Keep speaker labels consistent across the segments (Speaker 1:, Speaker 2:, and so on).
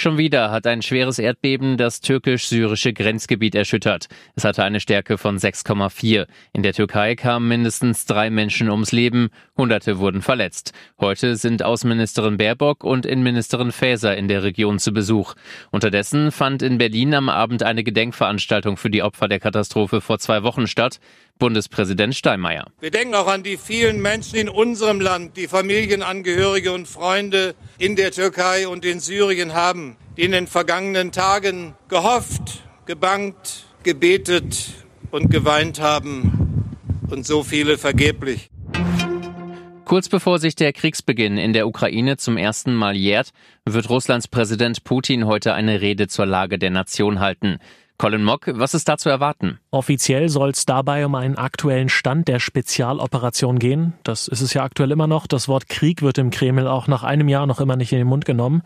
Speaker 1: Schon wieder hat ein schweres Erdbeben das türkisch-syrische Grenzgebiet erschüttert. Es hatte eine Stärke von 6,4. In der Türkei kamen mindestens drei Menschen ums Leben, Hunderte wurden verletzt. Heute sind Außenministerin Baerbock und Innenministerin Faeser in der Region zu Besuch. Unterdessen fand in Berlin am Abend eine Gedenkveranstaltung für die Opfer der Katastrophe vor zwei Wochen statt. Bundespräsident Steinmeier.
Speaker 2: Wir denken auch an die vielen Menschen in unserem Land, die Familienangehörige und Freunde in der Türkei und in Syrien haben, die in den vergangenen Tagen gehofft, gebangt, gebetet und geweint haben und so viele vergeblich.
Speaker 1: Kurz bevor sich der Kriegsbeginn in der Ukraine zum ersten Mal jährt, wird Russlands Präsident Putin heute eine Rede zur Lage der Nation halten. Colin Mock, was ist da zu erwarten?
Speaker 3: Offiziell soll es dabei um einen aktuellen Stand der Spezialoperation gehen. Das ist es ja aktuell immer noch. Das Wort Krieg wird im Kreml auch nach einem Jahr noch immer nicht in den Mund genommen.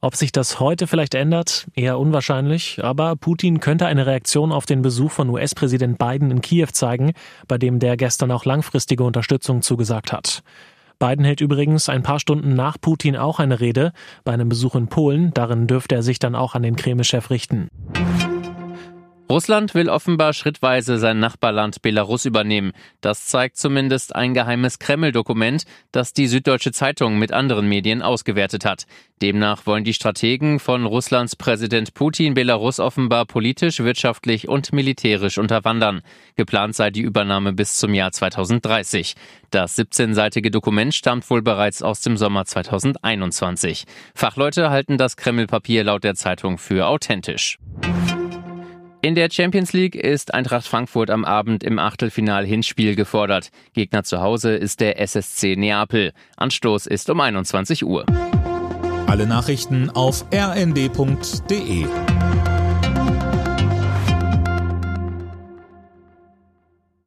Speaker 3: Ob sich das heute vielleicht ändert, eher unwahrscheinlich, aber Putin könnte eine Reaktion auf den Besuch von US-Präsident Biden in Kiew zeigen, bei dem der gestern auch langfristige Unterstützung zugesagt hat. Biden hält übrigens ein paar Stunden nach Putin auch eine Rede bei einem Besuch in Polen, darin dürfte er sich dann auch an den Kreml-Chef richten.
Speaker 1: Russland will offenbar schrittweise sein Nachbarland Belarus übernehmen. Das zeigt zumindest ein geheimes Kreml-Dokument, das die Süddeutsche Zeitung mit anderen Medien ausgewertet hat. Demnach wollen die Strategen von Russlands Präsident Putin Belarus offenbar politisch, wirtschaftlich und militärisch unterwandern. Geplant sei die Übernahme bis zum Jahr 2030. Das 17-seitige Dokument stammt wohl bereits aus dem Sommer 2021. Fachleute halten das Kreml-Papier laut der Zeitung für authentisch. In der Champions League ist Eintracht Frankfurt am Abend im Achtelfinal-Hinspiel gefordert. Gegner zu Hause ist der SSC Neapel. Anstoß ist um 21 Uhr.
Speaker 4: Alle Nachrichten auf rnd.de